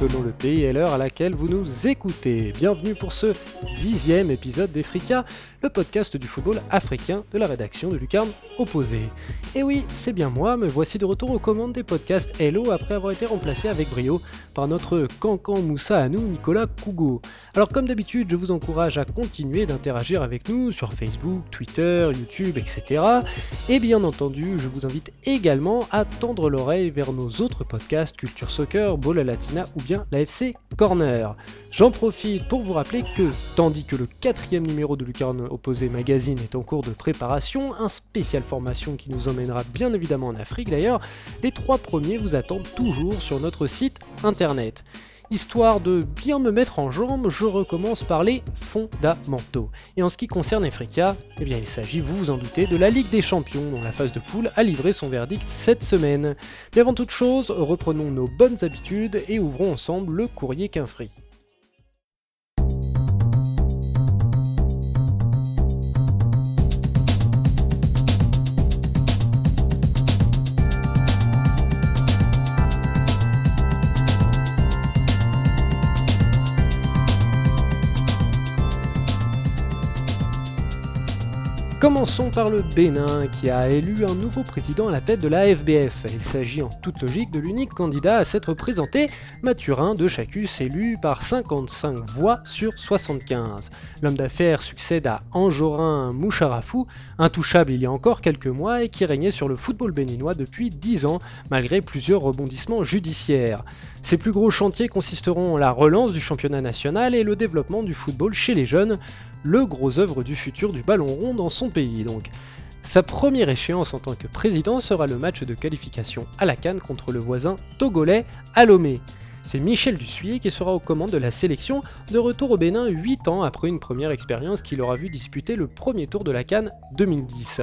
selon le pays et l'heure à laquelle vous nous écoutez. Bienvenue pour ce dixième épisode d'Efrica, le podcast du football africain de la rédaction de Lucarne Opposé. Et oui, c'est bien moi, me voici de retour aux commandes des podcasts Hello après avoir été remplacé avec brio par notre cancan Moussa à nous, Nicolas Kougo. Alors comme d'habitude, je vous encourage à continuer d'interagir avec nous sur Facebook, Twitter, YouTube, etc. Et bien entendu, je vous invite également à tendre l'oreille vers nos autres podcasts Culture Soccer, Bola Latina ou bien la FC Corner. J'en profite pour vous rappeler que, tandis que le quatrième numéro de Lucarne Opposé Magazine est en cours de préparation, un spécial formation qui nous emmènera bien évidemment en Afrique d'ailleurs, les trois premiers vous attendent toujours sur notre site internet. Histoire de bien me mettre en jambe, je recommence par les fondamentaux. Et en ce qui concerne Efrika, eh bien il s'agit, vous vous en doutez, de la Ligue des Champions, dont la phase de poule a livré son verdict cette semaine. Mais avant toute chose, reprenons nos bonnes habitudes et ouvrons ensemble le courrier Quinfri. Commençons par le Bénin qui a élu un nouveau président à la tête de la FBF. Il s'agit en toute logique de l'unique candidat à s'être présenté, Mathurin de Chacus élu par 55 voix sur 75. L'homme d'affaires succède à Anjorin Moucharafou, intouchable il y a encore quelques mois et qui régnait sur le football béninois depuis 10 ans malgré plusieurs rebondissements judiciaires. Ses plus gros chantiers consisteront en la relance du championnat national et le développement du football chez les jeunes, le gros œuvre du futur du ballon rond dans son pays donc. Sa première échéance en tant que président sera le match de qualification à la Cannes contre le voisin togolais Alomé. C'est Michel Dussuyer qui sera aux commandes de la sélection de retour au Bénin 8 ans après une première expérience qui l'aura vu disputer le premier tour de la Cannes 2010.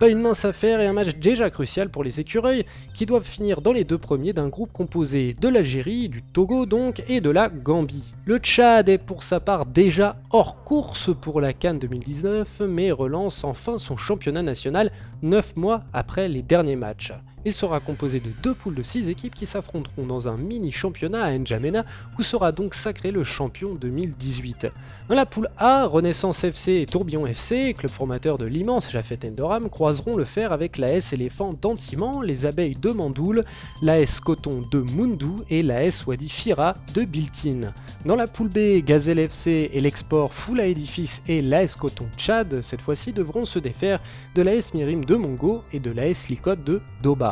Pas une mince affaire et un match déjà crucial pour les écureuils qui doivent finir dans les deux premiers d'un groupe composé de l'Algérie, du Togo donc et de la Gambie. Le Tchad est pour sa part déjà hors course pour la Cannes 2019 mais relance enfin son championnat national 9 mois après les derniers matchs. Il sera composé de deux poules de 6 équipes qui s'affronteront dans un mini championnat à N'Djamena où sera donc sacré le champion 2018. Dans la poule A, Renaissance FC et Tourbillon FC, club formateur de l'immense Jafet Endoram, croiseront le fer avec l'AS Éléphant d'Antiman, les Abeilles de Mandoul, l'AS Coton de Mundou et l'AS Wadi Fira de Biltin. Dans la poule B, Gazelle FC et l'Export Foula Edifice et l'AS Coton Tchad, cette fois-ci devront se défaire de l'AS Mirim de Mongo et de l'AS Licote de Doba.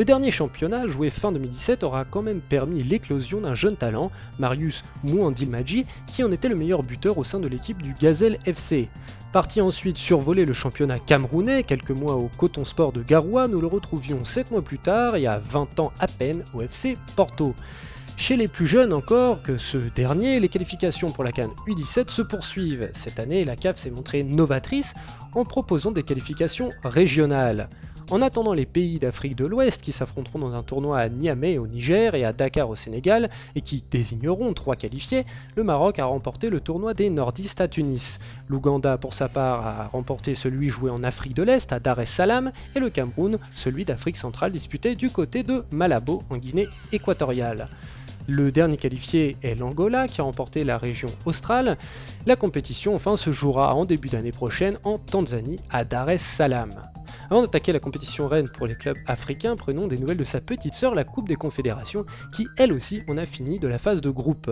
Le dernier championnat, joué fin 2017, aura quand même permis l'éclosion d'un jeune talent, Marius Mouandilmadji, qui en était le meilleur buteur au sein de l'équipe du Gazelle FC. Parti ensuite survoler le championnat camerounais, quelques mois au Coton Sport de Garoua, nous le retrouvions 7 mois plus tard, y a 20 ans à peine, au FC Porto. Chez les plus jeunes encore que ce dernier, les qualifications pour la Cannes U17 se poursuivent. Cette année, la CAF s'est montrée novatrice en proposant des qualifications régionales. En attendant les pays d'Afrique de l'Ouest qui s'affronteront dans un tournoi à Niamey au Niger et à Dakar au Sénégal et qui désigneront trois qualifiés, le Maroc a remporté le tournoi des nordistes à Tunis. L'Ouganda pour sa part a remporté celui joué en Afrique de l'Est à Dar es Salaam et le Cameroun celui d'Afrique centrale disputé du côté de Malabo en Guinée équatoriale. Le dernier qualifié est l'Angola qui a remporté la région australe. La compétition enfin se jouera en début d'année prochaine en Tanzanie à Dar es Salaam. Avant d'attaquer la compétition reine pour les clubs africains, prenons des nouvelles de sa petite sœur, la Coupe des Confédérations, qui elle aussi en a fini de la phase de groupe.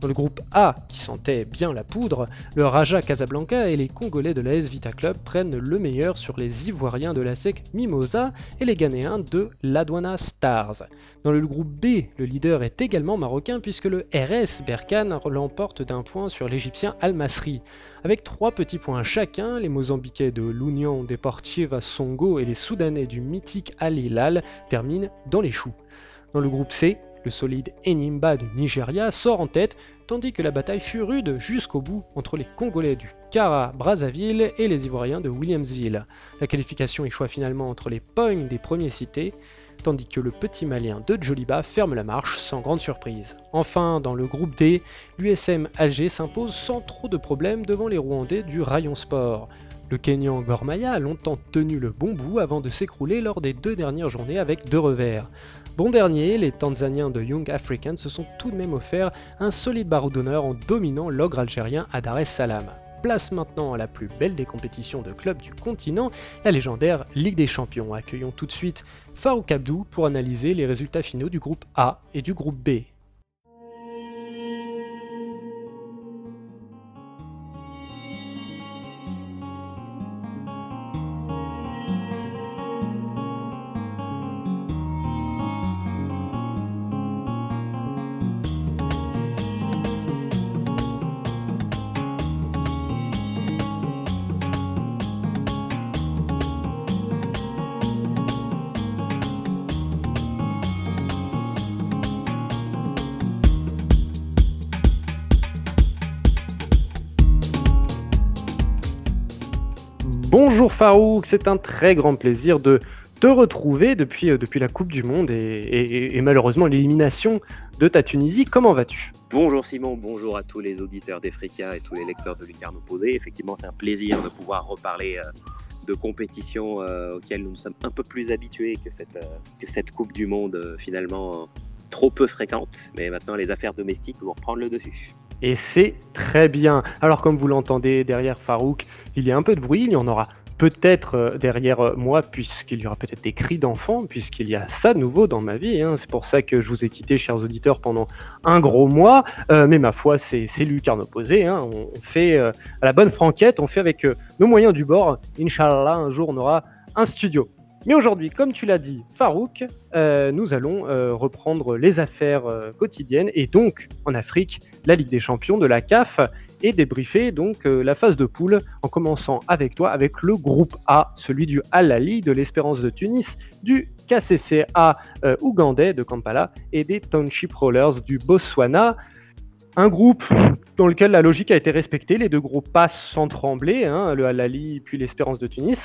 Dans le groupe A, qui sentait bien la poudre, le Raja Casablanca et les Congolais de l'AS Vita Club prennent le meilleur sur les Ivoiriens de la SEC Mimosa et les Ghanéens de l'Adwana Stars. Dans le groupe B, le leader est également marocain puisque le RS Berkane l'emporte d'un point sur l'Égyptien Al Masri. Avec trois petits points chacun, les Mozambiquais de l'Union Deportiva Songo et les Soudanais du mythique Al Hilal terminent dans les choux. Dans le groupe C, le solide Enimba du Nigeria sort en tête, tandis que la bataille fut rude jusqu'au bout entre les Congolais du Kara Brazzaville et les Ivoiriens de Williamsville. La qualification échoua finalement entre les pognes des premiers cités, tandis que le petit malien de Joliba ferme la marche sans grande surprise. Enfin, dans le groupe D, l'USM Alger s'impose sans trop de problèmes devant les Rwandais du Rayon Sport. Le Kenyan Gormaya a longtemps tenu le bon bout avant de s'écrouler lors des deux dernières journées avec deux revers. Bon dernier, les Tanzaniens de Young African se sont tout de même offert un solide barreau d'honneur en dominant l'ogre algérien à Dar es. Place maintenant à la plus belle des compétitions de clubs du continent, la légendaire Ligue des Champions. Accueillons tout de suite Farouk Abdou pour analyser les résultats finaux du groupe A et du groupe B. Farouk, c'est un très grand plaisir de te retrouver depuis, euh, depuis la Coupe du Monde et, malheureusement l'élimination de ta Tunisie. Comment vas-tu? Bonjour Simon, bonjour à tous les auditeurs d'Efrika et tous les lecteurs de Lucarne Opposé. Effectivement, c'est un plaisir de pouvoir reparler euh, de compétitions euh, auxquelles nous sommes un peu plus habitués que cette, que cette Coupe du Monde finalement trop peu fréquente. Mais maintenant, les affaires domestiques vont reprendre le dessus et c'est très bien. Alors comme vous l'entendez derrière Farouk, il y a un peu de bruit, il y en aura peut-être euh, derrière euh, moi, puisqu'il y aura peut-être des cris d'enfants, puisqu'il y a ça nouveau dans ma vie. Hein. C'est pour ça que je vous ai quitté, chers auditeurs, pendant un gros mois. Euh, mais ma foi, c'est lucarne opposée. Hein. On, fait à la bonne franquette, on fait avec nos moyens du bord. Inch'Allah, un jour, on aura un studio. Mais aujourd'hui, comme tu l'as dit, Farouk, nous allons reprendre les affaires quotidiennes et donc en Afrique, la Ligue des Champions de la CAF et débriefer donc la phase de poule en commençant avec toi avec le groupe A, celui du Al-Ali de l'Espérance de Tunis, du KCCA ougandais de Kampala et des Township Rollers du Botswana. Un groupe dans lequel la logique a été respectée, les deux groupes passent sans trembler, hein, le Al-Ali puis l'Espérance de Tunis.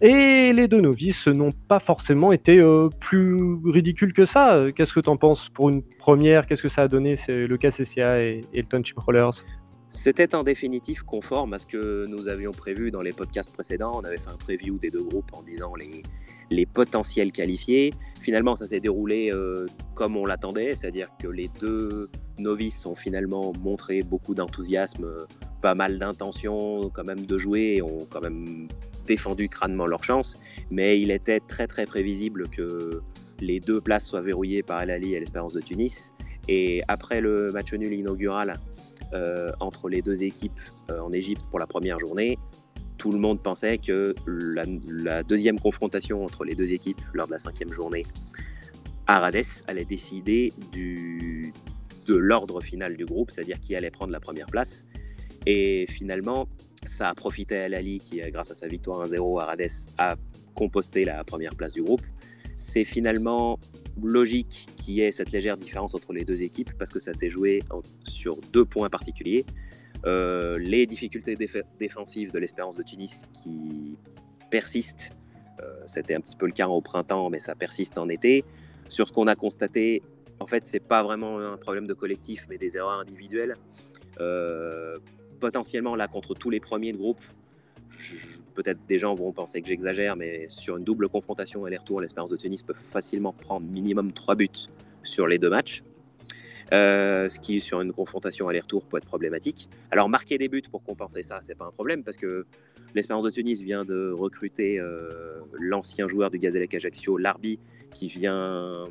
Et les deux novices n'ont pas forcément été euh, plus ridicules que ça. Qu'est-ce que tu en penses pour une première? Qu'est-ce que ça a donné le KCCA et, et le Township Rollers? C'était en définitive conforme à ce que nous avions prévu dans les podcasts précédents. On avait fait un preview des deux groupes en disant les, les potentiels qualifiés. Finalement, ça s'est déroulé euh, comme on l'attendait, c'est-à-dire que les deux novices ont finalement montré beaucoup d'enthousiasme, pas mal d'intention quand même de jouer, ont quand même défendu crânement leur chance, mais il était très très prévisible que les deux places soient verrouillées par El Ali et l'Espérance de Tunis. Et après le match nul inaugural euh, entre les deux équipes euh, en Égypte pour la première journée, tout le monde pensait que la, deuxième confrontation entre les deux équipes lors de la cinquième journée à allait décider de l'ordre final du groupe, c'est-à-dire qui allait prendre la première place. Et finalement, ça a profité à Lali qui, grâce à sa victoire 1-0 à Rades, a composté la première place du groupe. C'est finalement logique qu'il y ait cette légère différence entre les deux équipes parce que ça s'est joué sur deux points particuliers. Euh, les difficultés défensives de l'Espérance de Tunis qui persistent. Euh, c'était un petit peu le cas au printemps, mais ça persiste en été. Sur ce qu'on a constaté, en fait, c'est pas vraiment un problème de collectif, mais des erreurs individuelles. Euh, potentiellement, là, contre tous les premiers de groupe, peut-être des gens vont penser que j'exagère, mais sur une double confrontation aller-retour, l'Espérance de Tunis peut facilement prendre minimum 3 buts sur les deux matchs. Euh, ce qui sur une confrontation aller-retour peut être problématique. Alors marquer des buts pour compenser ça, c'est pas un problème parce que l'Espérance de Tunis vient de recruter euh, l'ancien joueur du Gazellec Ajaccio, Larbi, qui vient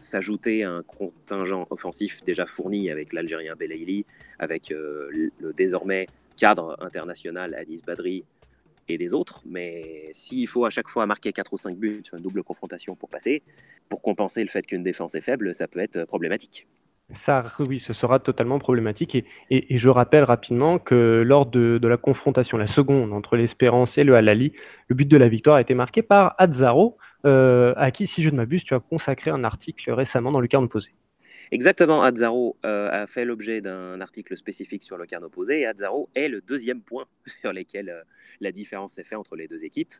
s'ajouter à un contingent offensif déjà fourni avec l'Algérien Belaïli, avec euh, le désormais cadre international Anis Badri les autres. Mais s'il faut à chaque fois marquer 4 ou 5 buts sur une double confrontation pour passer, pour compenser le fait qu'une défense est faible, ça peut être problématique. Ça, oui, ce sera totalement problématique. Et, je rappelle rapidement que lors de, la confrontation, la seconde, entre l'Espérance et le Halali, le but de la victoire a été marqué par Azzaro, euh, à qui, si je ne m'abuse, tu as consacré un article récemment dans le carnet opposé. Exactement, Azzaro euh, a fait l'objet d'un article spécifique sur le carnet opposé, et Azzaro est le deuxième point sur lequel euh, la différence s'est faite entre les deux équipes.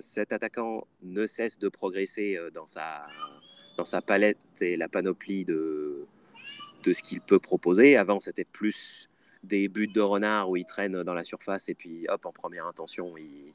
cet attaquant ne cesse de progresser dans sa palette et la panoplie de, ce qu'il peut proposer. Avant, c'était plus des buts de renard où il traîne dans la surface et puis hop, en première intention, il,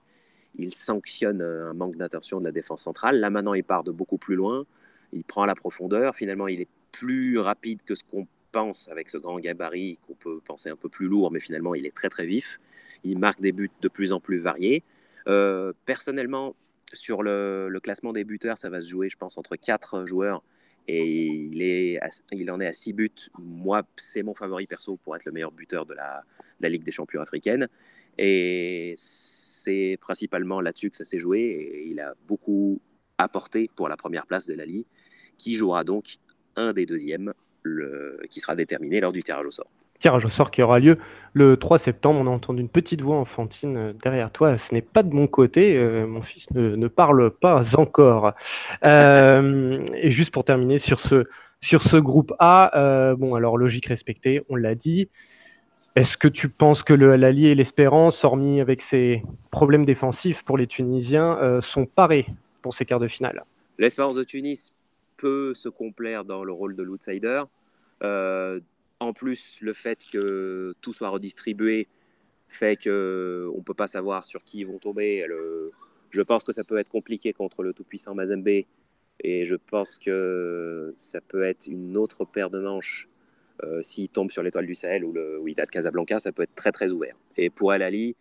il sanctionne un manque d'attention de la défense centrale. Là maintenant, il part de beaucoup plus loin, il prend la profondeur, finalement il est plus rapide que ce qu'on pense avec ce grand gabarit qu'on peut penser un peu plus lourd, mais finalement il est très très vif. Il marque des buts de plus en plus variés. Euh, personnellement, sur le, classement des buteurs, ça va se jouer, je pense, entre quatre joueurs et il, est il en est à six buts. Moi, c'est mon favori perso pour être le meilleur buteur de la, Ligue des champions africaine. Et c'est principalement là-dessus que ça s'est joué. Et il a beaucoup apporté pour la première place de la Ligue, qui jouera donc un des deuxièmes, le, qui sera déterminé lors du tirage au sort tirage au sort qui aura lieu le 3 septembre. On a entendu une petite voix enfantine euh, derrière toi. Ce n'est pas de mon côté. Euh, mon fils ne, parle pas encore. Euh, et juste pour terminer sur ce, sur ce groupe A, bon, alors logique respectée, on l'a dit. Est-ce que tu penses que le Alali et l'Espérance, hormis avec ses problèmes défensifs pour les Tunisiens, sont parés pour ces quarts de finale? L'Espérance de Tunis peut se complaire dans le rôle de l'outsider. En plus, le fait que tout soit redistribué fait qu'on ne peut pas savoir sur qui ils vont tomber. je pense que ça peut être compliqué contre le tout-puissant Mazembe. Et je pense que ça peut être une autre paire de manches euh, s'il tombe sur l'étoile du Sahel ou le de Casablanca. Ça peut être très très ouvert. Et pour Al Ali,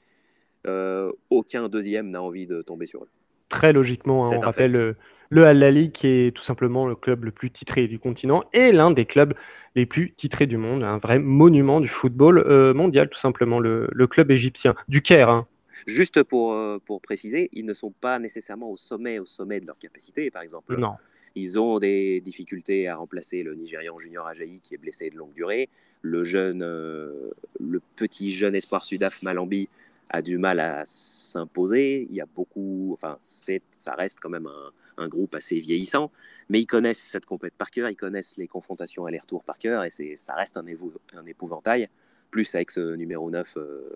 euh, aucun deuxième n'a envie de tomber sur eux. Très logiquement, hein, on rappelle euh, le Al Ali qui est tout simplement le club le plus titré du continent et l'un des clubs les plus titrés du monde, un vrai monument du football euh, mondial, tout simplement, le, club égyptien, du Caire. Hein. Juste pour, euh, pour préciser, ils ne sont pas nécessairement au sommet, au sommet de leur capacité, par exemple. Non. Ils ont des difficultés à remplacer le Nigérian Junior Ajayi qui est blessé de longue durée. Le jeune, euh, le petit jeune espoir Sudaf Malambi a du mal à s'imposer. Il y a beaucoup, enfin, ça reste quand même un, un, groupe assez vieillissant, mais ils connaissent cette compète par cœur, ils connaissent les confrontations aller-retour par cœur, et ça reste un, un, épouvantail. Plus avec ce numéro 9 euh,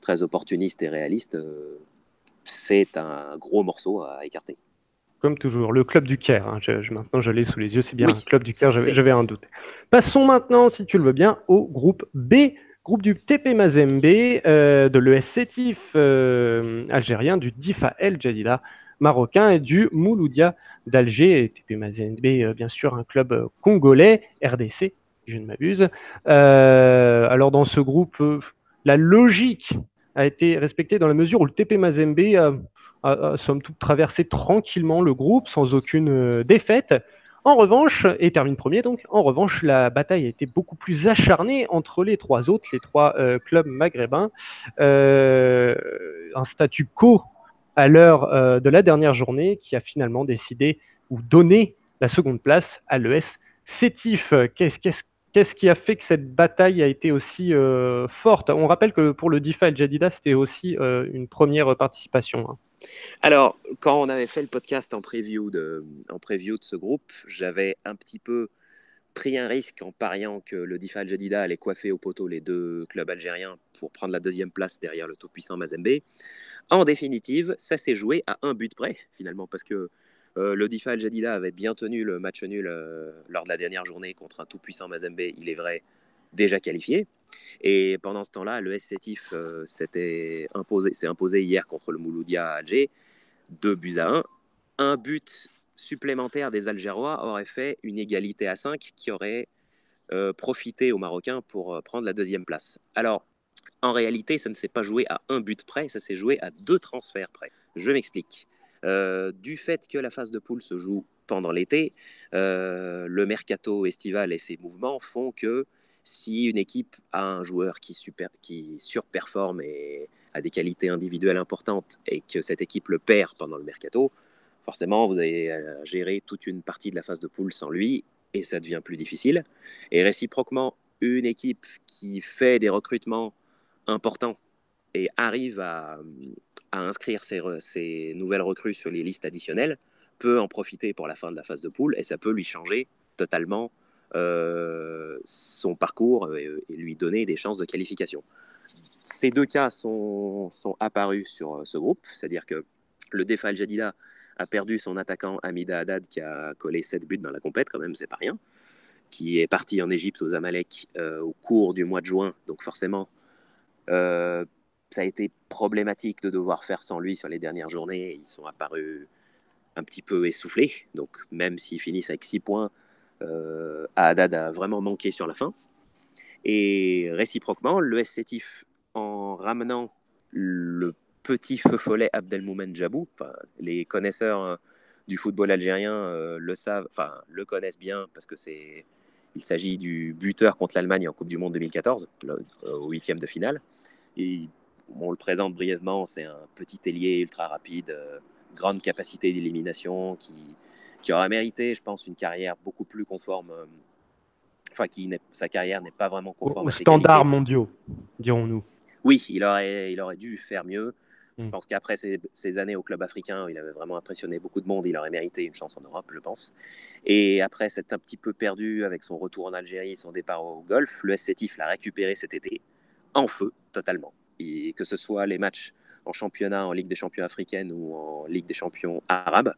très opportuniste et réaliste, euh, c'est un gros morceau à écarter. Comme toujours, le club du Caire. Hein. Je, maintenant, je l'ai sous les yeux, c'est bien le club du Caire, j'avais un doute. Passons maintenant, si tu le veux bien, au groupe B groupe du TP Mazembe, euh, de l'ES euh, algérien, du Difa El Jadida marocain et du Mouloudia d'Alger. TP Mazembe, euh, bien sûr, un club congolais, RDC, je ne m'abuse. alors dans ce groupe, la logique a été respectée dans la mesure où le TP Mazembe a, a somme toute traversé tranquillement le groupe sans aucune défaite. En revanche, et termine premier donc, en revanche, la bataille a été beaucoup plus acharnée entre les trois autres, les trois euh, clubs maghrébins. Euh, un statu quo à l'heure euh, de la dernière journée qui a finalement décidé ou donné la seconde place à l'ES Sétif. Qu'est-ce qui a fait que cette bataille a été aussi forte? On rappelle que pour le DIFA et le Jadida, c'était aussi une première participation. Hein. Alors, quand on avait fait le podcast en preview de, en preview de ce groupe, j'avais un petit peu pris un risque en pariant que le Difal Jadida allait coiffer au poteau les deux clubs algériens pour prendre la deuxième place derrière le tout-puissant Mazembe. En définitive, ça s'est joué à un but près, finalement, parce que euh, le Difal Jadida avait bien tenu le match nul euh, lors de la dernière journée contre un tout-puissant Mazembe, il est vrai, déjà qualifié. Et pendant ce temps-là, le SCTIF euh, s'est imposé hier contre le Mouloudia Alger, 2 buts à 1. Un but supplémentaire des Algérois aurait fait une égalité à 5 qui aurait euh, profité aux Marocains pour euh, prendre la deuxième place. Alors, en réalité, ça ne s'est pas joué à un but près, ça s'est joué à deux transferts près. Je m'explique. du fait que la phase de poule se joue pendant l'été, le mercato estival et ses mouvements font que si une équipe a un joueur qui, surperforme et a des qualités individuelles importantes et que cette équipe le perd pendant le mercato, forcément, vous allez euh, gérer toute une partie de la phase de poule sans lui et ça devient plus difficile. Et réciproquement, une équipe qui fait des recrutements importants et arrive à, inscrire ses, nouvelles recrues sur les listes additionnelles peut en profiter pour la fin de la phase de poule et ça peut lui changer totalement son parcours et, lui donner des chances de qualification. Ces deux cas sont, sont apparus sur euh, ce groupe, c'est-à-dire que le Defa Al-Jadida a perdu son attaquant Amida Haddad qui a collé 7 buts dans la compète, quand même, c'est pas rien. qui est parti en Égypte aux Amalek au cours du mois de juin. Donc forcément, ça a été problématique de devoir faire sans lui sur les dernières journées. Ils sont apparus un petit peu essoufflés. Donc même s'ils finissent avec 6 points, euh, Haddad a vraiment manqué sur la fin. Et réciproquement, le SCTIF, en ramenant le petit feu follet Abdelmoumen Djabou, les connaisseurs hein, du football algérien euh, le savent, enfin le connaissent bien parce que c'est, il s'agit du buteur contre l'Allemagne en Coupe du Monde 2014, au huitième de finale. Et on le présente brièvement, c'est un petit ailier ultra rapide, euh, grande capacité d'élimination, qui, qui aurait mérité, je pense, une carrière beaucoup plus conforme. Euh, enfin, qui sa carrière n'est pas vraiment conforme aux standards mondiaux, dirons-nous. Oui, il aurait, il aurait dû faire mieux. Je mm. pense qu'après ces, années au club africain, il avait vraiment impressionné beaucoup de monde. Il aurait mérité une chance en Europe, je pense. Et après s'être un petit peu perdu avec son retour en Algérie, son départ au golf, le SCTIF l'a récupéré cet été en feu, totalement et que ce soit les matchs en championnat, en Ligue des champions africaine ou en Ligue des champions arabe.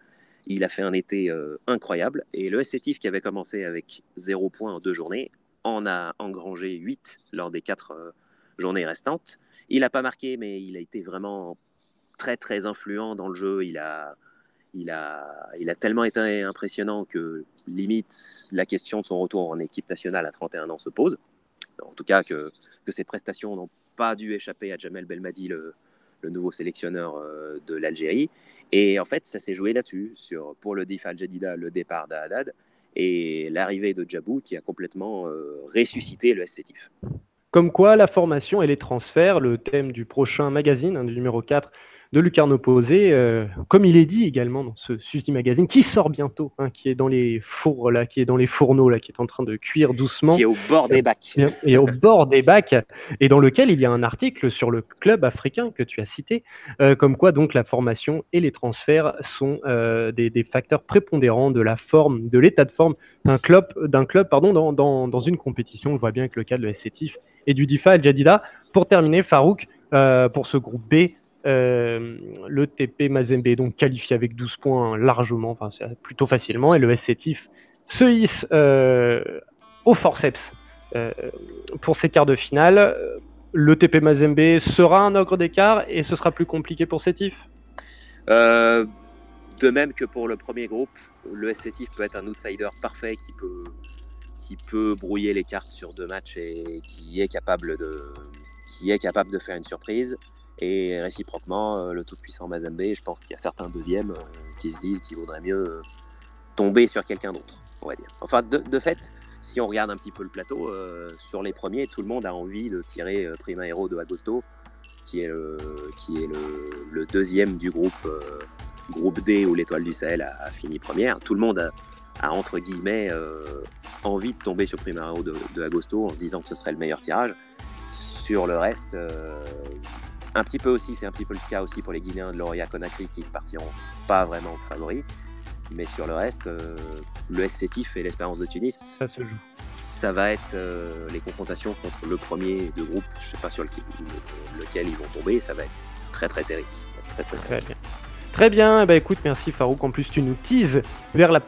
Il a fait un été euh, incroyable et le SCTIF qui avait commencé avec 0 points en deux journées en a engrangé 8 lors des quatre euh, journées restantes. Il n'a pas marqué, mais il a été vraiment très très influent dans le jeu. Il a, il a, il a tellement été impressionnant que limite la question de son retour en équipe nationale à 31 ans se pose. En tout cas, que, que ses prestations n'ont pas dû échapper à Jamel Belmadi, le, nouveau sélectionneur euh, de l'Algérie. Et en fait, ça s'est joué là-dessus, pour le Dif Al-Jadida, le départ d'Haddad et l'arrivée de Djabou qui a complètement euh, ressuscité le SCTIF. Comme quoi, la formation et les transferts, le thème du prochain magazine, hein, du numéro 4, de Lucarno Posé, euh, comme il est dit également dans ce Suzy Magazine, qui sort bientôt, hein, qui est dans les fours là, qui est dans les fourneaux là, qui est en train de cuire doucement, qui est au bord des bacs, et au bord des bacs, et dans lequel il y a un article sur le club africain que tu as cité, euh, comme quoi donc la formation et les transferts sont euh, des, facteurs prépondérants de la forme, de l'état de forme d'un club, d'un club pardon, dans, dans, dans, une compétition. Je vois bien que le cas de SCTIF et du DIFA Jadida. Pour terminer, Farouk, pour ce groupe B, euh, le TP Mazembe donc qualifié avec 12 points largement, enfin plutôt facilement, et le SCTIF se hisse euh, au forceps euh, pour ses quarts de finale. Le TP Mazembe sera un ogre d'écart et ce sera plus compliqué pour Sétif De même que pour le premier groupe, le SCTIF peut être un outsider parfait qui peut, qui peut brouiller les cartes sur deux matchs et qui est capable de, qui est capable de faire une surprise. Et réciproquement, euh, le tout-puissant Mazembe, je pense qu'il y a certains deuxièmes euh, qui se disent qu'il vaudrait mieux euh, tomber sur quelqu'un d'autre, on va dire. Enfin, de, fait, si on regarde un petit peu le plateau, sur les premiers, tout le monde a envie de tirer Prima Hero de Agosto, qui est le, qui est le, deuxième du groupe, groupe D où l'étoile du Sahel a, fini première. Tout le monde a, entre guillemets envie de tomber sur Prima Hero de, de, Agosto en se disant que ce serait le meilleur tirage. Sur le reste, un petit peu aussi, c'est un petit peu le cas aussi pour les Guinéens de l'Oria Conakry qui ne partiront pas vraiment favoris. Mais sur le reste, euh, le SCTIF et l'Espérance de Tunis, ça se joue. Ça va être euh, les confrontations contre le premier de groupe, je ne sais pas sur lequel, ils vont tomber, ça va être très très serré. Très, très, très bien. Très bien, bah écoute, merci Farouk. En plus, tu nous teases vers la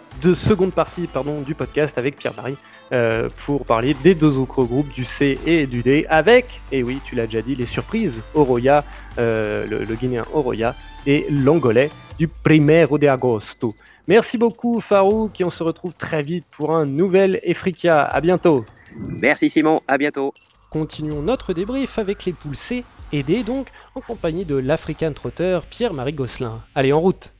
seconde partie pardon, du podcast avec Pierre Barry euh, pour parler des deux autres groupes, du C et du D, avec, et oui, tu l'as déjà dit, les surprises Oroya, euh, le, Guinéen Oroya, et l'Angolais du Primero de Agosto. Merci beaucoup Farouk et on se retrouve très vite pour un nouvel Efrika. À bientôt. Merci Simon, à bientôt. Continuons notre débrief avec les poules C aidé donc en compagnie de l'African Trotter Pierre-Marie Gosselin. Allez, en route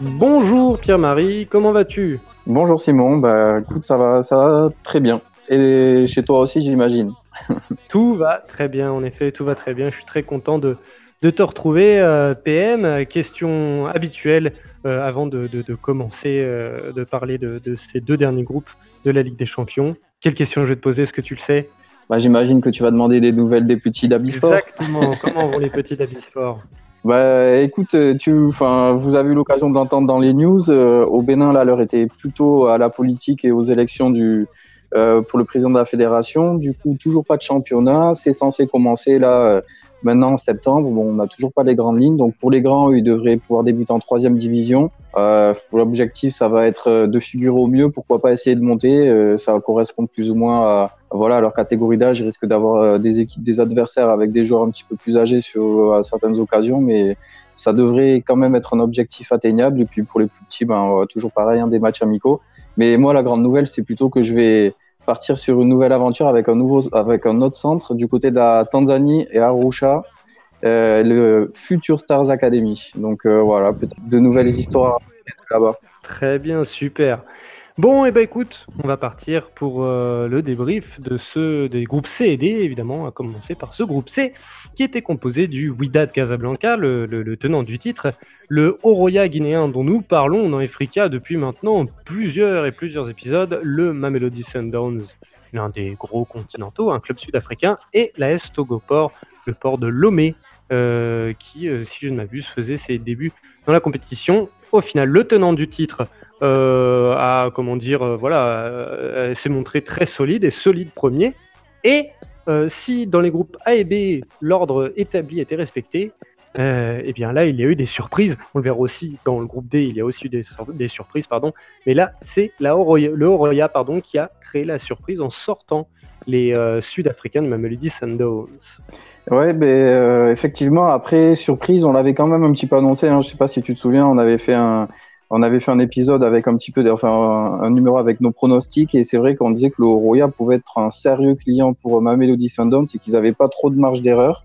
Bonjour Pierre-Marie, comment vas-tu? Bonjour Simon, bah écoute ça va, ça va très bien. Et chez toi aussi j'imagine. tout va très bien, en effet, tout va très bien. Je suis très content de, de te retrouver, PM. Question habituelle avant de, commencer de parler de, ces deux derniers groupes de la Ligue des Champions. Quelle question je vais te poser? Est-ce que tu le sais? Bah, J'imagine que tu vas demander des nouvelles des petits d'Abisport. Exactement. Comment vont les petits d'Abisport bah, écoute, tu, enfin, vous avez eu l'occasion d'entendre dans les news. Euh, au Bénin, là, l'heure était plutôt à la politique et aux élections du, euh, pour le président de la fédération. Du coup, toujours pas de championnat. C'est censé commencer là euh, maintenant en septembre. On n'a toujours pas les grandes lignes. Donc pour les grands, ils devraient pouvoir débuter en troisième division. Euh, L'objectif, ça va être de figurer au mieux. Pourquoi pas essayer de monter? Euh, Ça correspond plus ou moins à, voilà, leur catégorie d'âge. Ils risquent d'avoir des équipes, des adversaires avec des joueurs un petit peu plus âgés sur à certaines occasions, mais ça devrait quand même être un objectif atteignable. Et puis pour les plus petits, ben, toujours pareil, hein, des matchs amicaux. Mais moi, la grande nouvelle, c'est plutôt que je vais partir sur une nouvelle aventure avec un, nouveau, avec un autre centre du côté de la Tanzanie et Arusha, euh, le Future Stars Academy. Donc euh, voilà, peut-être de nouvelles histoires là-bas. Très bien, super. Bon, et eh ben écoute, on va partir pour euh, le débrief de ceux des groupes C et D, évidemment, à commencer par ce groupe C, qui était composé du Wydad Casablanca, le, tenant du titre, le Oroya guinéen dont nous parlons dans Africa depuis maintenant plusieurs et plusieurs épisodes, le Mamelody Sundowns, l'un des gros continentaux, un club sud-africain, et la S le port de Lomé, euh, qui, euh, si je ne m'abuse, faisait ses débuts dans la compétition. Au final, le tenant du titre euh, a, comment dire, euh, voilà, euh, s'est montré très solide et solide premier. Et si dans les groupes A et B, l'ordre établi était respecté, et eh bien là, il y a eu des surprises. On le verra aussi dans le groupe D, il y a aussi eu des, surprises, pardon. Mais là, c'est le Oroya pardon, qui a créé la surprise en sortant les Sud-Africains de Mamelody Sundowns. Ouais, ben, effectivement, après, surprise, on l'avait quand même un petit peu annoncé. Hein, je sais pas si tu te souviens, on avait fait un, on avait fait un épisode avec un petit peu, enfin un, numéro avec nos pronostics et c'est vrai qu'on disait que le Roya pouvait être un sérieux client pour Mamelody Sundowns et qu'ils n'avaient pas trop de marge d'erreur.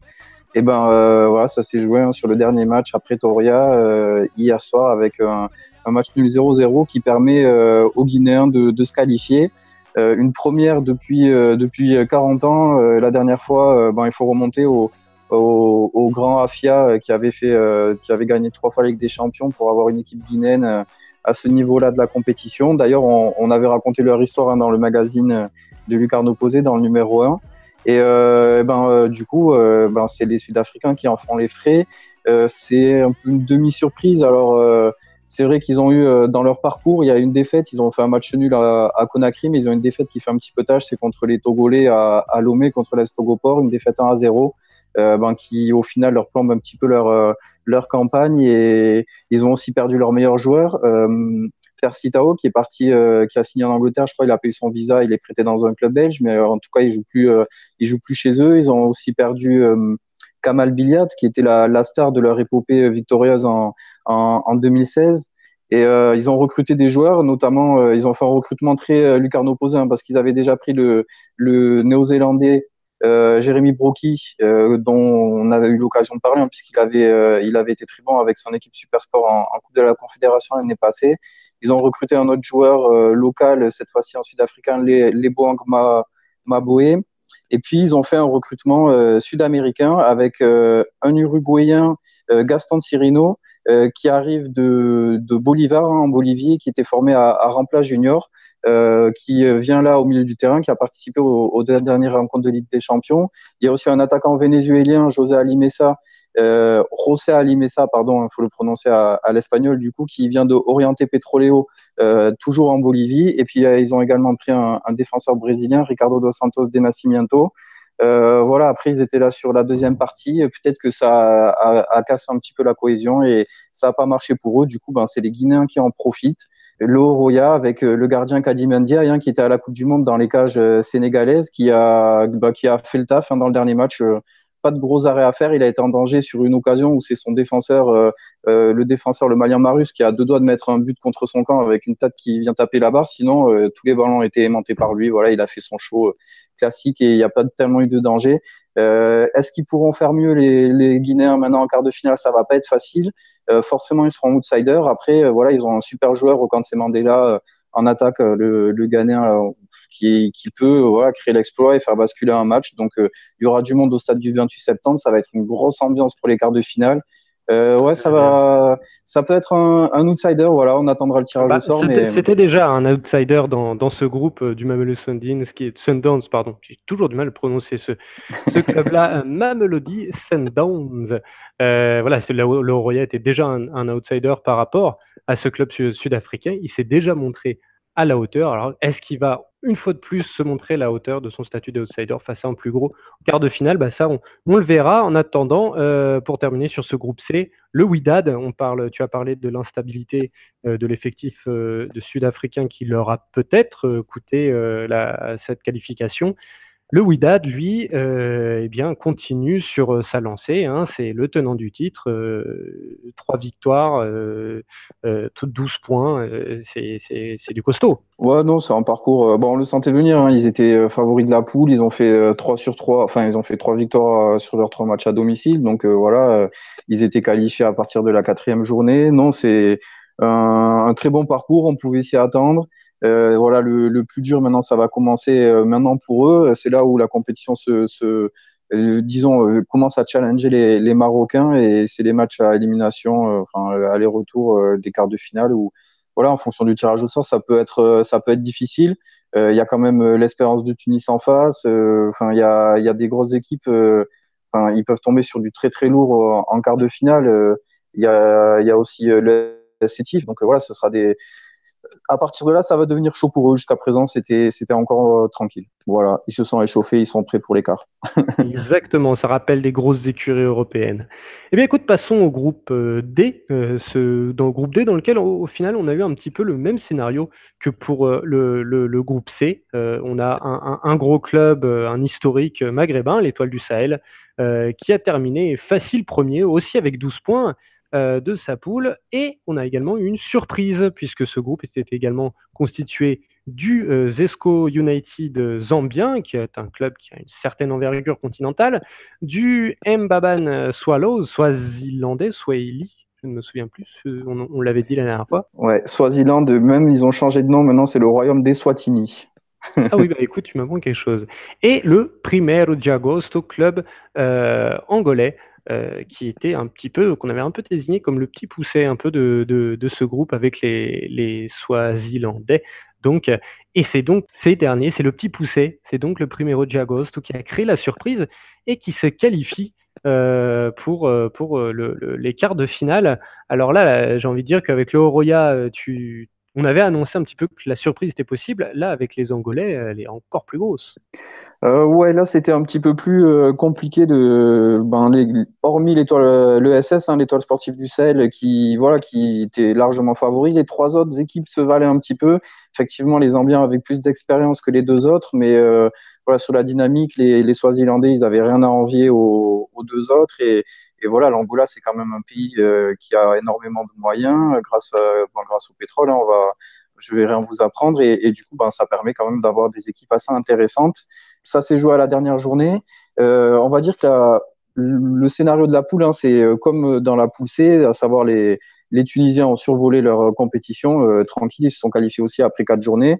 Et ben euh, voilà, ça s'est joué hein, sur le dernier match après Toria euh, hier soir avec un, match nul 0-0 qui permet euh, aux Guinéens de, de se qualifier. une première depuis depuis 40 ans. la dernière fois, ben il faut remonter au au, grand Afia euh, qui avait fait, euh, qui avait gagné trois fois Ligue des Champions pour avoir une équipe guinéenne euh, à ce niveau-là de la compétition. D'ailleurs, on, avait raconté leur histoire hein, dans le magazine de Lucarno Posé, dans le numéro 1. Et ben, du coup, ben, c'est les Sud-Africains qui en font les frais. c'est un peu une demi-surprise. Alors, c'est vrai qu'ils ont eu dans leur parcours, il y a une défaite. Ils ont fait un match nul à, Conakry, mais ils ont une défaite qui fait un petit peu tâche. C'est contre les Togolais à, Lomé, contre l'Estogoport, une défaite 1 à 0. Euh, ben, qui au final leur plombe un petit peu leur, euh, leur campagne et ils ont aussi perdu leur meilleur joueur. Euh, Tao qui est parti, qui a signé en Angleterre, je crois, il a payé son visa, il est prêté dans un club belge, mais en tout cas, il joue plus, joue plus chez eux. Ils ont aussi perdu Kamal Biliat, qui était la, star de leur épopée victorieuse en, en, en 2016. Et euh, ils ont recruté des joueurs, notamment, euh, ils ont fait un recrutement très lucarno posé, parce qu'ils avaient déjà pris le, le néo-zélandais euh, Jérémy Brocky, euh, dont on avait eu l'occasion de parler, hein, puisqu'il avait, euh, il avait été avec son équipe Supersport en, en Coupe de la Confédération l'année passée. Ils ont recruté un autre joueur local, cette fois-ci en sud-africain, les, les Maboe. Et puis, ils ont fait un recrutement sud-américain avec un Uruguayen, Gaston Cirino, qui arrive de, de Bolivar, hein, en Bolivie, qui était formé à, à Junior. Euh, qui vient là au milieu du terrain, qui a participé aux, dernières rencontres de Ligue des Champions. Il y a aussi un attaquant vénézuélien, José Alimesa, euh, José Alimesa, pardon, il faut le prononcer à, l'espagnol, du coup, qui vient de Oriente Petroleo, euh, toujours en Bolivie. Et puis, euh, ils ont également pris un, défenseur brésilien, Ricardo dos Santos de Nascimento. Euh, voilà, après, ils étaient là sur la deuxième partie. Peut-être que ça a, a, cassé un petit peu la cohésion et ça n'a pas marché pour eux. Du coup, ben, c'est les Guinéens qui en profitent. Roya avec euh, le gardien Kadimandia hein, qui était à la Coupe du Monde dans les cages euh, sénégalaises, qui a, bah, qui a fait le taf hein, dans le dernier match. Euh, pas de gros arrêts à faire. Il a été en danger sur une occasion où c'est son défenseur, le défenseur, le Malien Marus, qui a deux doigts de mettre un but contre son camp avec une tête qui vient taper la barre. Sinon, tous les ballons étaient aimantés par lui. Voilà, il a fait son show classique et il n'y a pas tellement eu de danger. Euh, Est-ce qu'ils pourront faire mieux les, les, Guinéens maintenant en quart de finale? Ça va pas être facile. Euh, forcément, ils seront outsiders. Après, euh, voilà, ils ont un super joueur au camp de Mandela en attaque. le, le Ghanéen, qui, peut créer l'exploit et faire basculer un match. Donc, il y aura du monde au stade du 28 septembre. Ça va être une grosse ambiance pour les quarts de finale. Euh, ouais, ça va, ça peut être un, un, outsider. Voilà, on attendra le tirage bah, au sort. C'était, mais... c'était déjà un outsider dans, dans ce groupe euh, du Mamelody Sundance, qui est Sundance, pardon. J'ai toujours du mal à prononcer ce, ce club-là, Mamelody Sundance. Euh, voilà, c'est, le, le Roya était déjà un, un, outsider par rapport à ce club sud-africain. Il s'est déjà montré à la hauteur. Alors, est-ce qu'il va une fois de plus se montrer la hauteur de son statut d'outsider face à un plus gros quart de finale bah Ça, on, le verra. En attendant, euh, pour terminer sur ce groupe C, le Widad, on parle, tu as parlé de l'instabilité euh, de l'effectif euh, de Sud-Africain qui leur a peut-être coûté cette qualification. Le Widad, lui, euh, eh bien, continue sur euh, sa lancée. Hein, c'est le tenant du titre. Euh, trois victoires, euh, euh, toutes 12 points. C'est du costaud. Ouais, non, c'est un parcours. bon, on le sentait venir. Hein, ils étaient favoris de la poule. Ils ont fait 3 sur 3. Enfin, ils ont fait trois victoires sur leurs trois matchs à domicile. Donc voilà, ils étaient qualifiés à partir de la quatrième journée. Non, c'est un très bon parcours. On pouvait s'y attendre. Euh, voilà, le, le, plus dur maintenant, ça va commencer euh, maintenant pour eux. C'est là où la compétition se, se euh, disons, commence à challenger les, les Marocains et c'est les matchs à élimination, enfin aller-retour des quarts de finale où, voilà, en fonction du tirage au sort, ça peut être, ça peut être difficile. Il y a quand même l'espérance de Tunis en face. Enfin, il y a, y a des grosses équipes. Enfin, ils peuvent tomber sur du très très lourd en quart de finale. Il y a, y a aussi le SCTIF. Donc voilà, ce sera des à partir de là, ça va devenir chaud pour eux. Jusqu'à présent, c'était encore euh, tranquille. Voilà, ils se sont échauffés, ils sont prêts pour l'écart. Exactement, ça rappelle des grosses écuries européennes. Eh bien, écoute, passons au groupe euh, D, euh, dans le groupe D, dans lequel, au, final, on a eu un petit peu le même scénario que pour le, groupe C. On a un, gros club, un historique maghrébin, l'Étoile du Sahel, qui a terminé facile premier, aussi avec 12 points. Euh, de sa poule. Et on a également une surprise, puisque ce groupe était également constitué du euh, Zesco United zambien, qui est un club qui a une certaine envergure continentale, du Mbaban Swallows, swazilandais, Swahili, je ne me souviens plus, on, on l'avait dit la dernière fois. Ouais, Swaziland, même ils ont changé de nom, maintenant c'est le royaume des Swatini. ah oui, bah écoute, tu m'apprends quelque chose. Et le Primeiro de Agosto, club euh, angolais, euh, qui était un petit peu, qu'on avait un peu désigné comme le petit poussé un peu de, de, ce groupe avec les, les Swazilandais. Donc, et c'est donc ces derniers, c'est le petit poussé, c'est donc le Primero de qui a créé la surprise et qui se qualifie euh, pour, euh, pour le, le, les quarts de finale. Alors là, j'ai envie de dire qu'avec le Oroya, tu on avait annoncé un petit peu que la surprise était possible. Là, avec les Angolais, elle est encore plus grosse. Euh, ouais, là, c'était un petit peu plus euh, compliqué de, ben, hormis l'étoile, l'ESS, hein, l'étoile sportive du Sahel, qui, voilà, qui était largement favori. Les trois autres équipes se valaient un petit peu. Effectivement, les Zambiens avaient plus d'expérience que les deux autres, mais euh, voilà, sur la dynamique, les, les Swazilandais, ils avaient rien à envier aux, deux autres et voilà, l'Angola, c'est quand même un pays euh, qui a énormément de moyens euh, grâce, au pétrole. Hein, on va, je vais rien vous apprendre. Et, du coup, ben, ça permet quand même d'avoir des équipes assez intéressantes. Ça s'est joué à la dernière journée. Euh, on va dire que le scénario de la poule, hein, c'est comme dans la poule C, à savoir les, les Tunisiens ont survolé leur compétition tranquille, ils se sont qualifiés aussi après quatre journées.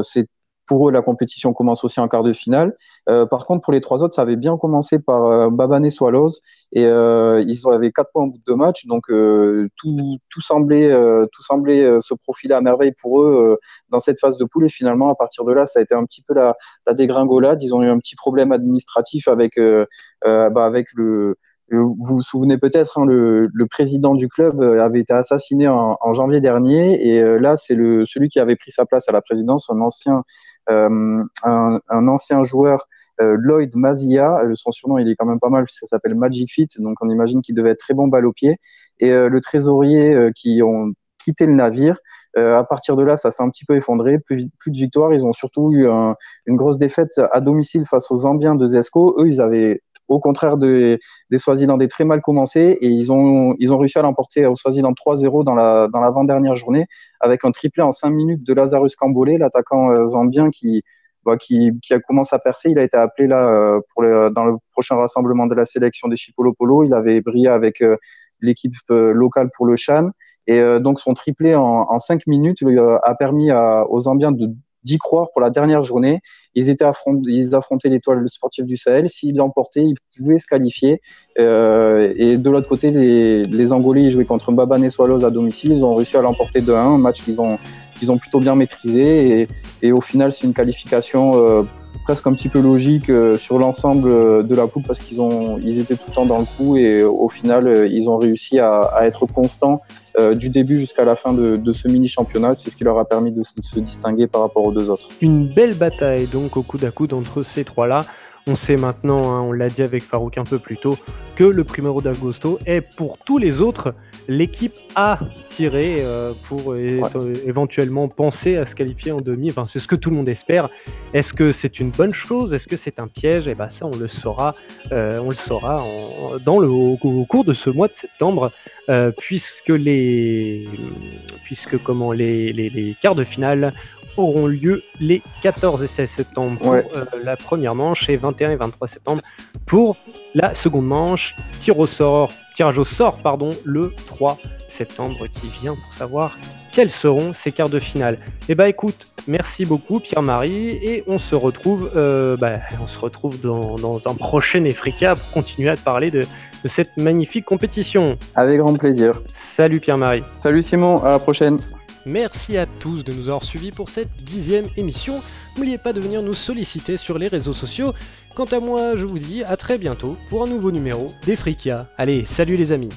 C'est pour eux, la compétition commence aussi en quart de finale. Euh, par contre, pour les trois autres, ça avait bien commencé par euh, Babane Swallows et euh, ils avaient quatre points au bout de deux matchs. Donc euh, tout, tout, semblait, euh, tout semblait se profiler à merveille pour eux dans cette phase de poule. Et finalement, à partir de là, ça a été un petit peu la, la dégringolade. Ils ont eu un petit problème administratif avec, bah, avec le vous vous souvenez peut-être, hein, le, le, président du club avait été assassiné en, en janvier dernier, et là, c'est le celui qui avait pris sa place à la présidence, un ancien, un, un, ancien joueur, euh, Lloyd Mazia. Son surnom, il est quand même pas mal, puisqu'il s'appelle Magic Fit, donc on imagine qu'il devait être très bon balle au pied. Et le trésorier qui ont quitté le navire. Euh, à partir de là, ça s'est un petit peu effondré. Plus, de victoires. Ils ont surtout eu un, une grosse défaite à domicile face aux Zambiens de Zesco. Eux, ils avaient au contraire de, des Swazilandais très mal commencé et ils ont, ils ont réussi à l'emporter au Swaziland 3-0 dans la, dans l'avant-dernière journée avec un triplé en 5 minutes de Lazarus Kambole, l'attaquant euh, zambien qui, bah, qui, qui, a commencé à percer. Il a été appelé là euh, pour le, dans le prochain rassemblement de la sélection des Chipolo Polo. Il avait brillé avec euh, l'équipe locale pour le Chan. Et donc son triplé en, en 5 minutes lui a permis à, aux Zambiens de d'y croire pour la dernière journée. Ils étaient affrontés, ils affrontaient l'étoile sportive du Sahel. S'ils l'emportaient, ils pouvaient se qualifier. Euh, et de l'autre côté, les, les Angolais jouaient contre Mbaba Swallows à domicile. Ils ont réussi à l'emporter de 1, un match qu'ils ont, ont plutôt bien maîtrisé. Et, et au final, c'est une qualification euh, presque un petit peu logique euh, sur l'ensemble euh, de la poule parce qu'ils ont, ils étaient tout le temps dans le coup et au final, euh, ils ont réussi à, être constants du début jusqu'à la fin de, ce mini championnat. C'est ce qui leur a permis de, de se distinguer par rapport aux deux autres. Une belle bataille donc au coude à coude entre ces trois-là. On sait maintenant, hein, on l'a dit avec Farouk un peu plus tôt, que le Primero d'Agosto est pour tous les autres l'équipe à tirer euh, pour Ouais. éventuellement penser à se qualifier en demi. Enfin, c'est ce que tout le monde espère. Est-ce que c'est une bonne chose? Est-ce que c'est un piège? Et ben ça, on le saura, euh, on le saura en- dans le, au, au cours de ce mois de septembre, euh, puisque les, puisque comment les, les, les quarts de finale auront lieu les 14 et 16 septembre pour Ouais. euh, la première manche et 21 et 23 septembre pour la seconde manche. Tir au sort, tirage au sort, pardon, le 3 septembre qui vient pour savoir quels seront ces quarts de finale. Et bah écoute, merci beaucoup Pierre-Marie et on se retrouve, euh, bah, on se retrouve dans, dans un prochain Efrica pour continuer à te parler de, de cette magnifique compétition. Avec grand plaisir. Salut Pierre-Marie. Salut Simon, à la prochaine. Merci à tous de nous avoir suivis pour cette dixième émission. N'oubliez pas de venir nous solliciter sur les réseaux sociaux. Quant à moi, je vous dis à très bientôt pour un nouveau numéro d'Efrikia. Allez, salut les amis